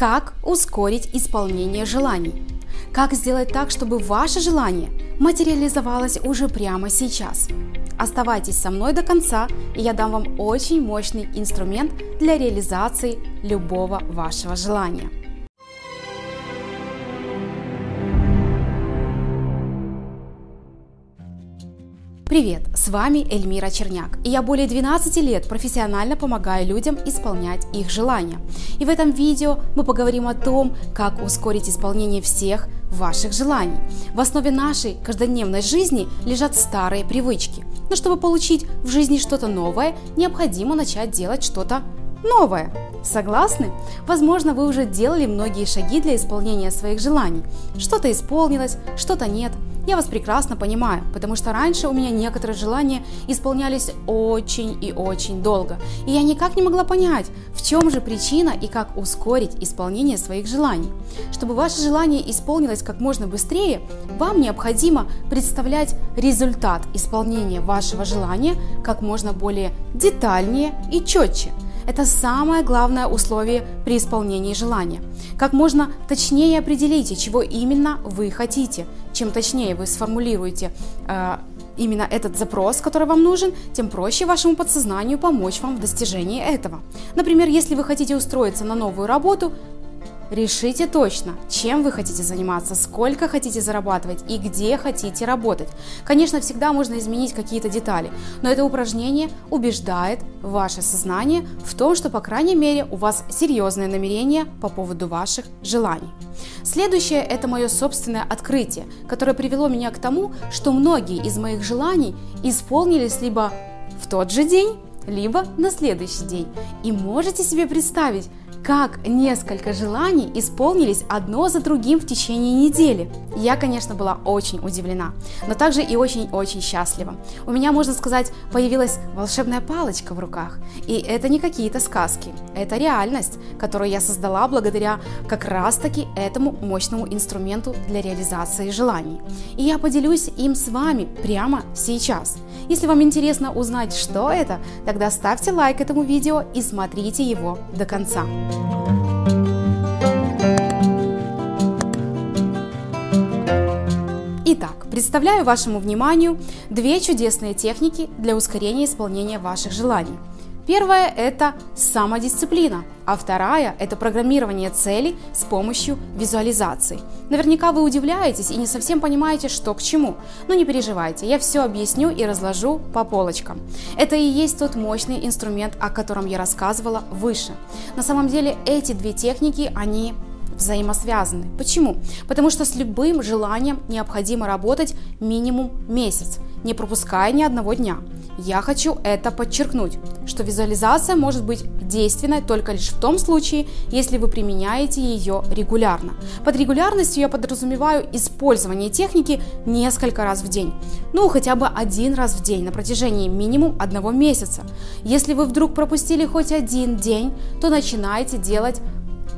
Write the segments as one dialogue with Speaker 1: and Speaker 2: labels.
Speaker 1: Как ускорить исполнение желаний? Как сделать так, чтобы ваше желание материализовалось уже прямо сейчас? Оставайтесь со мной до конца, и я дам вам очень мощный инструмент для реализации любого вашего желания. Привет, с вами Эльмира Черняк, и я более 12 лет профессионально помогаю людям исполнять их желания. И в этом видео мы поговорим о том, как ускорить исполнение всех ваших желаний. В основе нашей каждодневной жизни лежат старые привычки. Но чтобы получить в жизни что-то новое, необходимо начать делать что-то новое. Согласны? Возможно, вы уже делали многие шаги для исполнения своих желаний. Что-то исполнилось, что-то нет – я вас прекрасно понимаю, потому что раньше у меня некоторые желания исполнялись очень и очень долго, и я никак не могла понять, в чем же причина и как ускорить исполнение своих желаний. Чтобы ваше желание исполнилось как можно быстрее, вам необходимо представлять результат исполнения вашего желания как можно более детальнее и четче – это самое главное условие при исполнении желания. Как можно точнее определите, чего именно вы хотите. Чем точнее вы сформулируете э, именно этот запрос, который вам нужен, тем проще вашему подсознанию помочь вам в достижении этого. Например, если вы хотите устроиться на новую работу, Решите точно, чем вы хотите заниматься, сколько хотите зарабатывать и где хотите работать. Конечно, всегда можно изменить какие-то детали, но это упражнение убеждает ваше сознание в том, что, по крайней мере, у вас серьезное намерение по поводу ваших желаний. Следующее – это мое собственное открытие, которое привело меня к тому, что многие из моих желаний исполнились либо в тот же день, либо на следующий день. И можете себе представить, как несколько желаний исполнились одно за другим в течение недели. Я, конечно, была очень удивлена, но также и очень-очень счастлива. У меня, можно сказать, появилась волшебная палочка в руках. И это не какие-то сказки, это реальность, которую я создала благодаря как раз-таки этому мощному инструменту для реализации желаний. И я поделюсь им с вами прямо сейчас. Если вам интересно узнать, что это, тогда ставьте лайк этому видео и смотрите его до конца. Представляю вашему вниманию две чудесные техники для ускорения исполнения ваших желаний – Первая – это самодисциплина, а вторая – это программирование целей с помощью визуализации. Наверняка вы удивляетесь и не совсем понимаете, что к чему. Но не переживайте, я все объясню и разложу по полочкам. Это и есть тот мощный инструмент, о котором я рассказывала выше. На самом деле эти две техники, они взаимосвязаны. Почему? Потому что с любым желанием необходимо работать минимум месяц, не пропуская ни одного дня. Я хочу это подчеркнуть, что визуализация может быть действенной только лишь в том случае, если вы применяете ее регулярно. Под регулярностью я подразумеваю использование техники несколько раз в день. Ну, хотя бы один раз в день на протяжении минимум одного месяца. Если вы вдруг пропустили хоть один день, то начинайте делать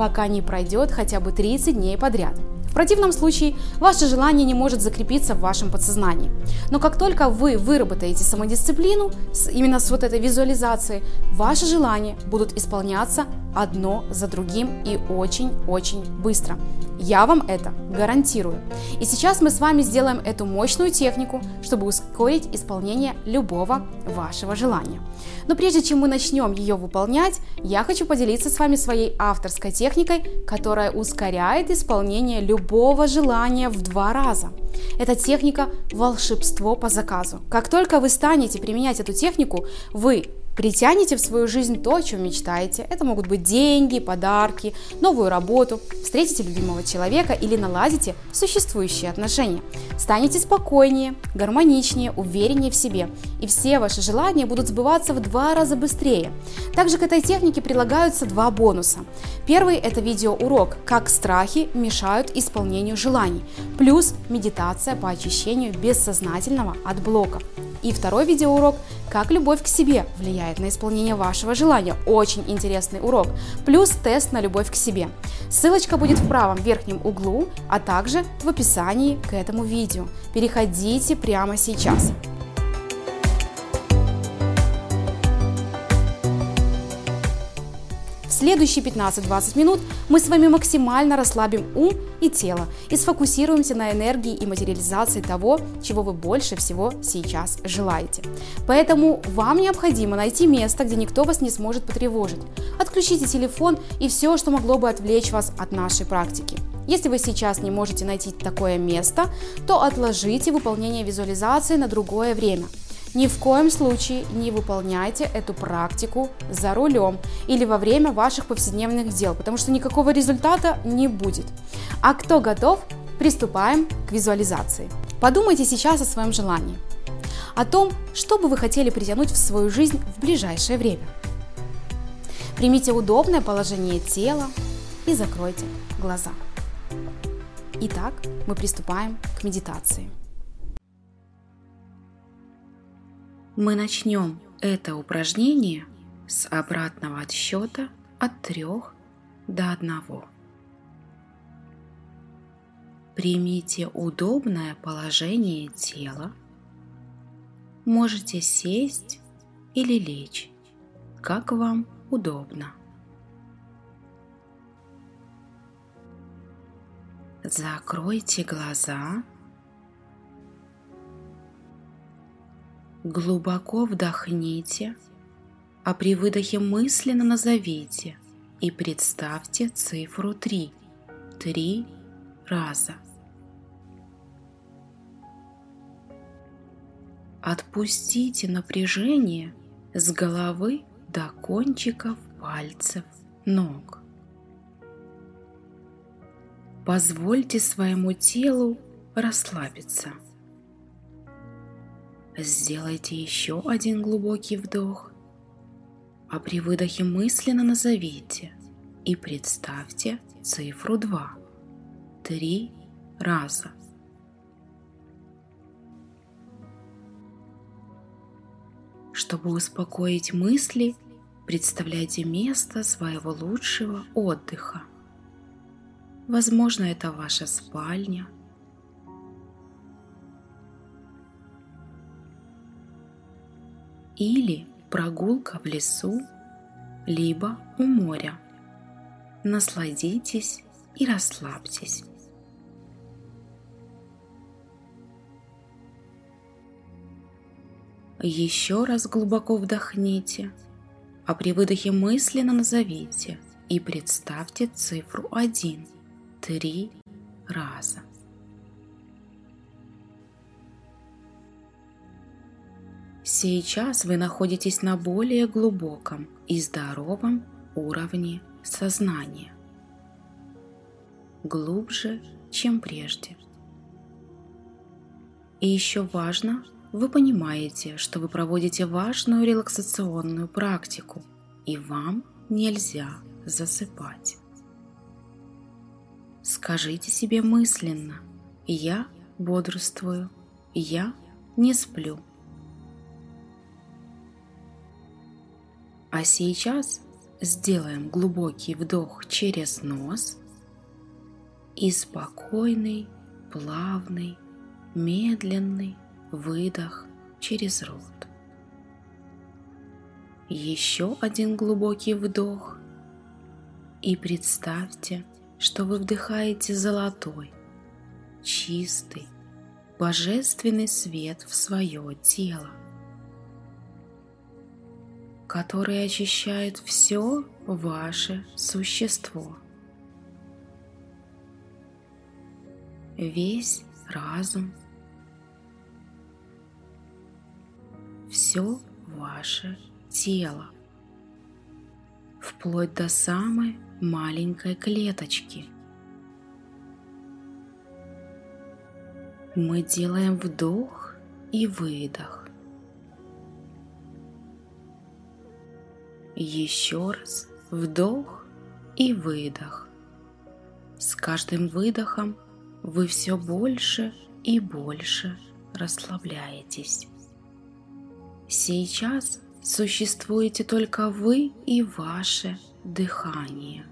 Speaker 1: пока не пройдет хотя бы 30 дней подряд. В противном случае ваше желание не может закрепиться в вашем подсознании. Но как только вы выработаете самодисциплину, именно с вот этой визуализацией, ваши желания будут исполняться одно за другим и очень-очень быстро. Я вам это гарантирую. И сейчас мы с вами сделаем эту мощную технику, чтобы ускорить исполнение любого вашего желания. Но прежде чем мы начнем ее выполнять, я хочу поделиться с вами своей авторской техникой, которая ускоряет исполнение любого желания в два раза. Эта техника волшебство по заказу. Как только вы станете применять эту технику, вы Притяните в свою жизнь то, о чем мечтаете. Это могут быть деньги, подарки, новую работу, встретите любимого человека или наладите существующие отношения. Станете спокойнее, гармоничнее, увереннее в себе, и все ваши желания будут сбываться в два раза быстрее. Также к этой технике прилагаются два бонуса. Первый – это видеоурок «Как страхи мешают исполнению желаний», плюс медитация по очищению бессознательного от блоков. И второй видеоурок «Как любовь к себе влияет на исполнение вашего желания». Очень интересный урок. Плюс тест на любовь к себе. Ссылочка будет в правом верхнем углу, а также в описании к этому видео. Переходите прямо сейчас.
Speaker 2: Следующие 15-20 минут мы с вами максимально расслабим ум и тело и сфокусируемся на энергии и материализации того, чего вы больше всего сейчас желаете. Поэтому вам необходимо найти место, где никто вас не сможет потревожить. Отключите телефон и все, что могло бы отвлечь вас от нашей практики. Если вы сейчас не можете найти такое место, то отложите выполнение визуализации на другое время. Ни в коем случае не выполняйте эту практику за рулем или во время ваших повседневных дел, потому что никакого результата не будет. А кто готов, приступаем к визуализации. Подумайте сейчас о своем желании, о том, что бы вы хотели притянуть в свою жизнь в ближайшее время. Примите удобное положение тела и закройте глаза. Итак, мы приступаем к медитации. Мы начнем это упражнение с обратного отсчета от 3 до 1. Примите удобное положение тела. Можете сесть или лечь, как вам удобно. Закройте глаза. Глубоко вдохните, а при выдохе мысленно назовите и представьте цифру 3. Три раза. Отпустите напряжение с головы до кончиков пальцев ног. Позвольте своему телу расслабиться. Сделайте еще один глубокий вдох, а при выдохе мысленно назовите и представьте цифру 2 три раза. Чтобы успокоить мысли, представляйте место своего лучшего отдыха. Возможно, это ваша спальня. Или прогулка в лесу, либо у моря. Насладитесь и расслабьтесь. Еще раз глубоко вдохните, а при выдохе мысленно назовите и представьте цифру 1 три раза. Сейчас вы находитесь на более глубоком и здоровом уровне сознания. Глубже, чем прежде. И еще важно, вы понимаете, что вы проводите важную релаксационную практику, и вам нельзя засыпать. Скажите себе мысленно «Я бодрствую, я не сплю». А сейчас сделаем глубокий вдох через нос и спокойный, плавный, медленный выдох через рот. Еще один глубокий вдох и представьте, что вы вдыхаете золотой, чистый, божественный свет в свое тело, который очищает все ваше существо. Весь разум, все ваше тело, вплоть до самой маленькой клеточки. Мы делаем вдох и выдох. Еще раз вдох и выдох. С каждым выдохом вы все больше и больше расслабляетесь. Сейчас существуете только вы и ваше дыхание.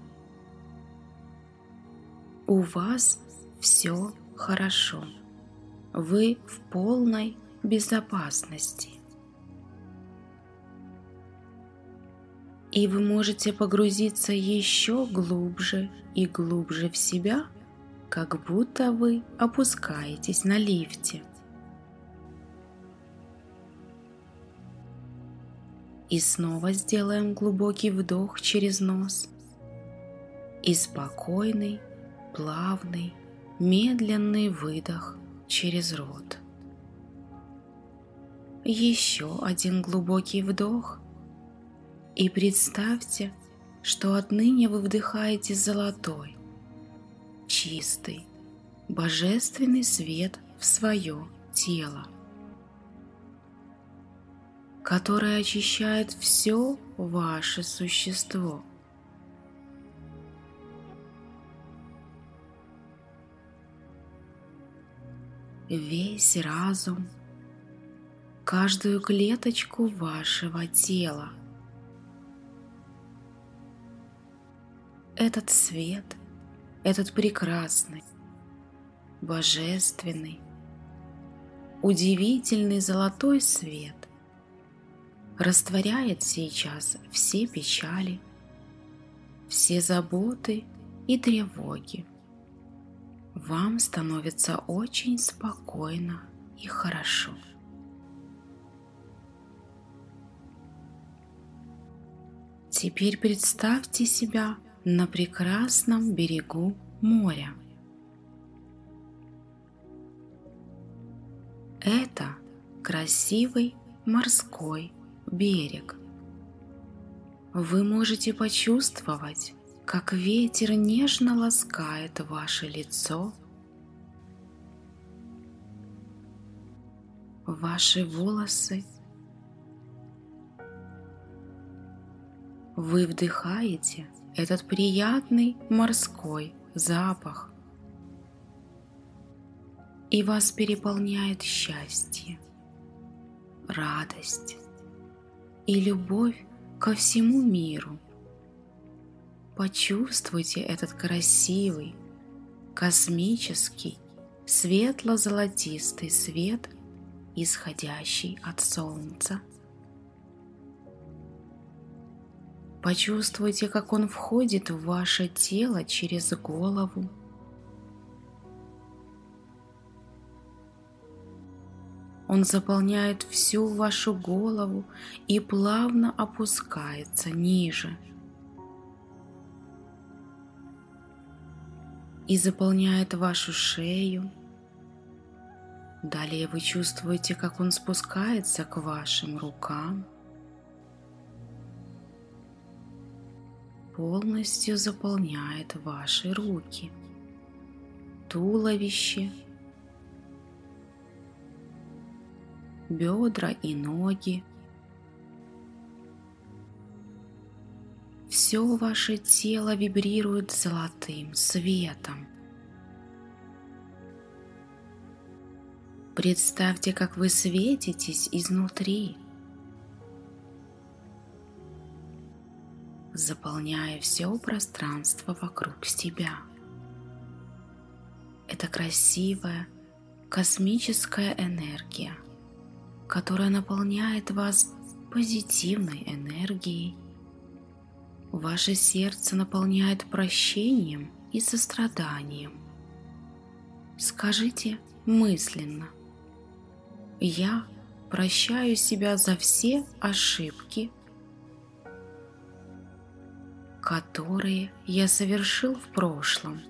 Speaker 2: У вас все хорошо. Вы в полной безопасности. И вы можете погрузиться еще глубже и глубже в себя, как будто вы опускаетесь на лифте. И снова сделаем глубокий вдох через нос и спокойный, плавный, медленный выдох через рот. Еще один глубокий вдох и представьте, что отныне вы вдыхаете золотой, чистый, божественный свет в свое тело, которое очищает все ваше существо. Весь разум, каждую клеточку вашего тела. Этот свет – этот прекрасный, божественный, удивительный золотой свет растворяет сейчас все печали, все заботы и тревоги. Вам становится очень спокойно и хорошо. Теперь представьте себя на прекрасном берегу моря. Это красивый морской берег. Вы можете почувствовать, как ветер нежно ласкает ваше лицо, ваши волосы. Вы вдыхаете этот приятный морской запах. И вас переполняет счастье, радость и любовь ко всему миру. Почувствуйте этот красивый, космический, светло-золотистый свет, исходящий от Солнца. Почувствуйте, как он входит в ваше тело через голову. Он заполняет всю вашу голову и плавно опускается ниже. И заполняет вашу шею. Далее вы чувствуете, как он спускается к вашим рукам. Полностью заполняет ваши руки, туловище, бедра и ноги. Все ваше тело вибрирует золотым светом. Представьте, как вы светитесь изнутри – заполняя все пространство вокруг себя. Это красивая космическая энергия, которая наполняет вас позитивной энергией. Ваше сердце наполняет прощением и состраданием. Скажите мысленно «Я прощаю себя за все ошибки которые я совершил в прошлом.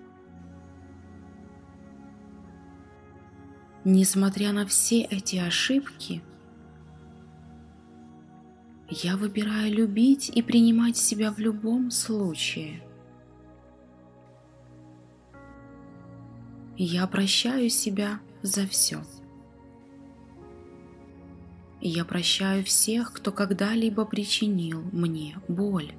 Speaker 2: Несмотря на все эти ошибки, я выбираю любить и принимать себя в любом случае. Я прощаю себя за все. Я прощаю всех, кто когда-либо причинил мне боль.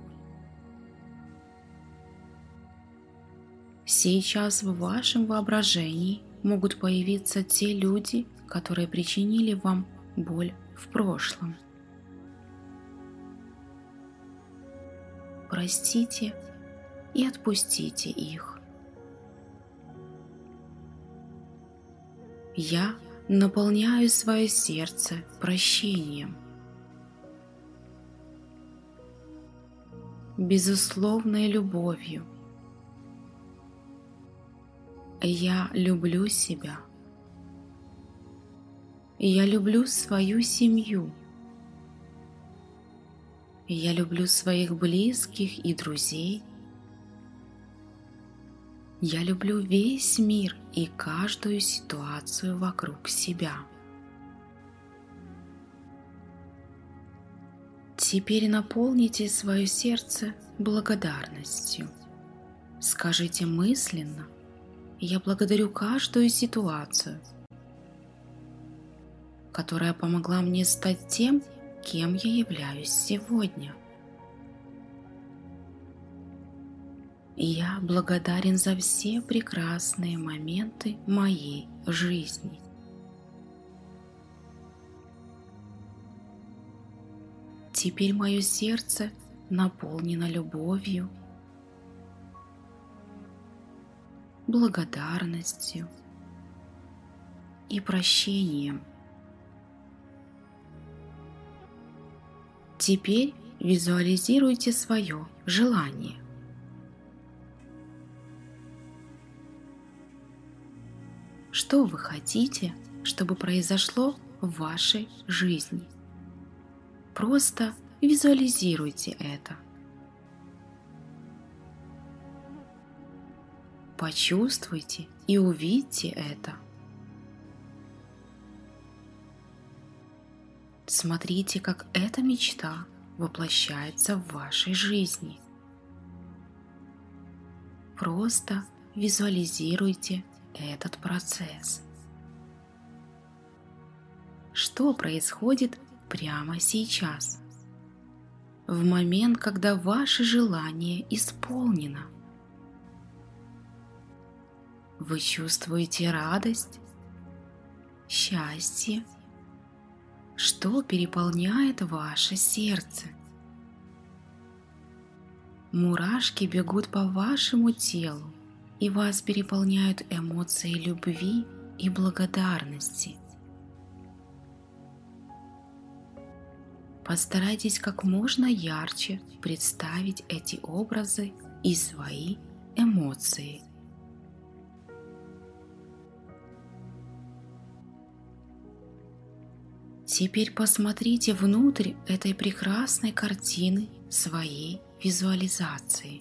Speaker 2: Сейчас в вашем воображении могут появиться те люди, которые причинили вам боль в прошлом. Простите и отпустите их. Я наполняю свое сердце прощением. безусловной любовью. Я люблю себя. Я люблю свою семью. Я люблю своих близких и друзей. Я люблю весь мир и каждую ситуацию вокруг себя. Теперь наполните свое сердце благодарностью. Скажите мысленно, я благодарю каждую ситуацию, которая помогла мне стать тем, кем я являюсь сегодня. Я благодарен за все прекрасные моменты моей жизни. Теперь мое сердце наполнено любовью, благодарностью и прощением. Теперь визуализируйте свое желание. Что вы хотите, чтобы произошло в вашей жизни? Просто визуализируйте это. Почувствуйте и увидьте это. Смотрите, как эта мечта воплощается в вашей жизни. Просто визуализируйте этот процесс. Что происходит прямо сейчас, в момент, когда ваше желание исполнено. Вы чувствуете радость, счастье, что переполняет ваше сердце. Мурашки бегут по вашему телу, и вас переполняют эмоции любви и благодарности – Постарайтесь как можно ярче представить эти образы и свои эмоции. Теперь посмотрите внутрь этой прекрасной картины своей визуализации.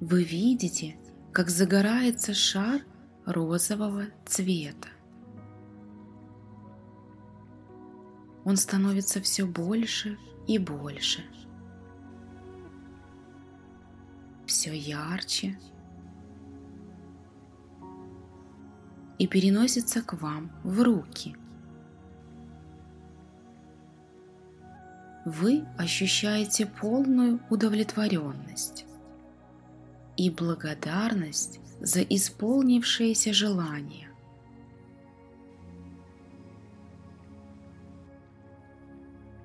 Speaker 2: Вы видите, как загорается шар розового цвета. он становится все больше и больше. Все ярче и переносится к вам в руки. Вы ощущаете полную удовлетворенность и благодарность за исполнившееся желание.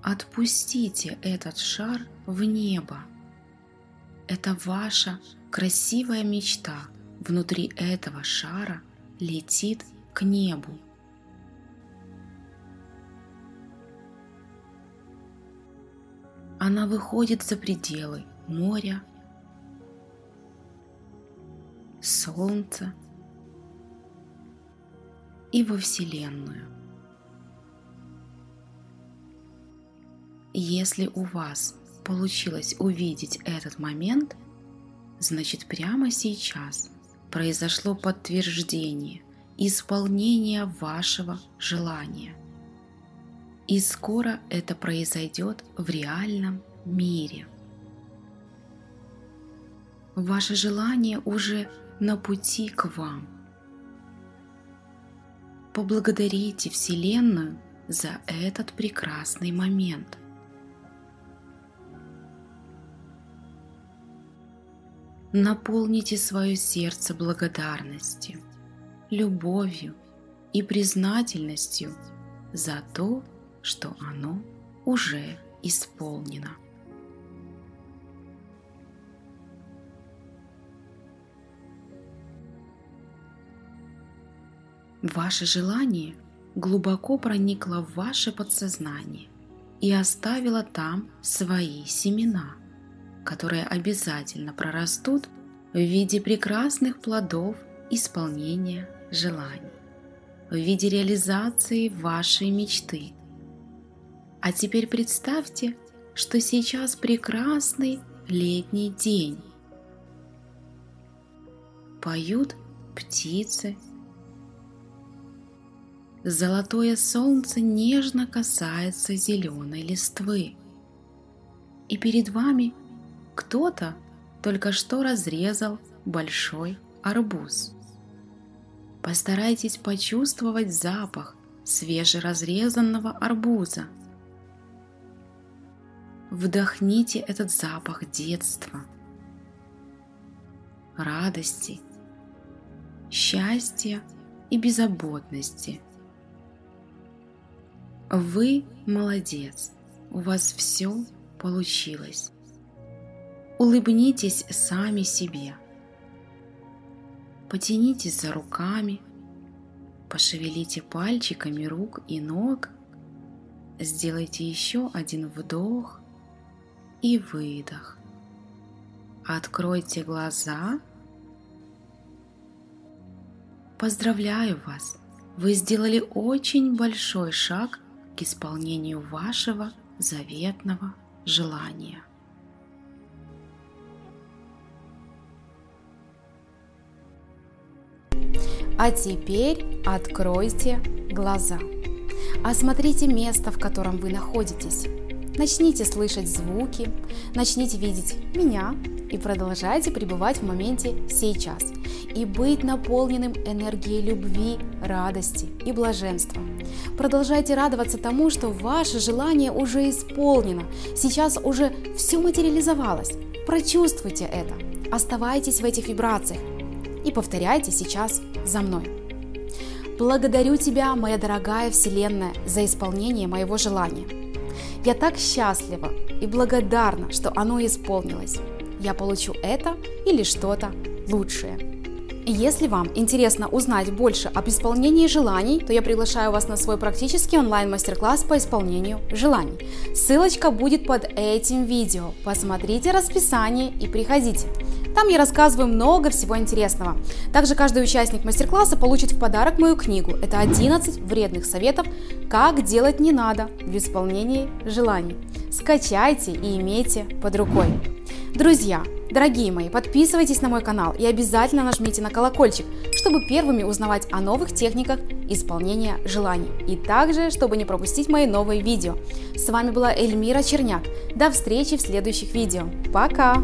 Speaker 2: Отпустите этот шар в небо. Это ваша красивая мечта внутри этого шара летит к небу. Она выходит за пределы моря, солнца и во Вселенную. Если у вас получилось увидеть этот момент, значит прямо сейчас произошло подтверждение исполнения вашего желания. И скоро это произойдет в реальном мире. Ваше желание уже на пути к вам. Поблагодарите Вселенную за этот прекрасный момент – Наполните свое сердце благодарностью, любовью и признательностью за то, что оно уже исполнено. Ваше желание глубоко проникло в ваше подсознание и оставила там свои семена, которые обязательно прорастут в виде прекрасных плодов исполнения желаний, в виде реализации вашей мечты. А теперь представьте, что сейчас прекрасный летний день. Поют птицы. Золотое солнце нежно касается зеленой листвы. И перед вами кто-то только что разрезал большой арбуз. Постарайтесь почувствовать запах свежеразрезанного арбуза. Вдохните этот запах детства, радости, счастья и беззаботности. Вы молодец, у вас все получилось. Улыбнитесь сами себе. Потянитесь за руками, пошевелите пальчиками рук и ног, сделайте еще один вдох и выдох. Откройте глаза. Поздравляю вас! Вы сделали очень большой шаг к исполнению вашего заветного желания.
Speaker 1: А теперь откройте глаза. Осмотрите место, в котором вы находитесь. Начните слышать звуки, начните видеть меня и продолжайте пребывать в моменте сейчас и быть наполненным энергией любви, радости и блаженства. Продолжайте радоваться тому, что ваше желание уже исполнено, сейчас уже все материализовалось. Прочувствуйте это, оставайтесь в этих вибрациях и повторяйте сейчас за мной. Благодарю тебя, моя дорогая Вселенная, за исполнение моего желания. Я так счастлива и благодарна, что оно исполнилось. Я получу это или что-то лучшее. Если вам интересно узнать больше об исполнении желаний, то я приглашаю вас на свой практический онлайн-мастер-класс по исполнению желаний. Ссылочка будет под этим видео. Посмотрите расписание и приходите. Там я рассказываю много всего интересного. Также каждый участник мастер-класса получит в подарок мою книгу. Это 11 вредных советов, как делать не надо в исполнении желаний. Скачайте и имейте под рукой. Друзья, дорогие мои, подписывайтесь на мой канал и обязательно нажмите на колокольчик, чтобы первыми узнавать о новых техниках исполнения желаний. И также, чтобы не пропустить мои новые видео. С вами была Эльмира Черняк. До встречи в следующих видео. Пока!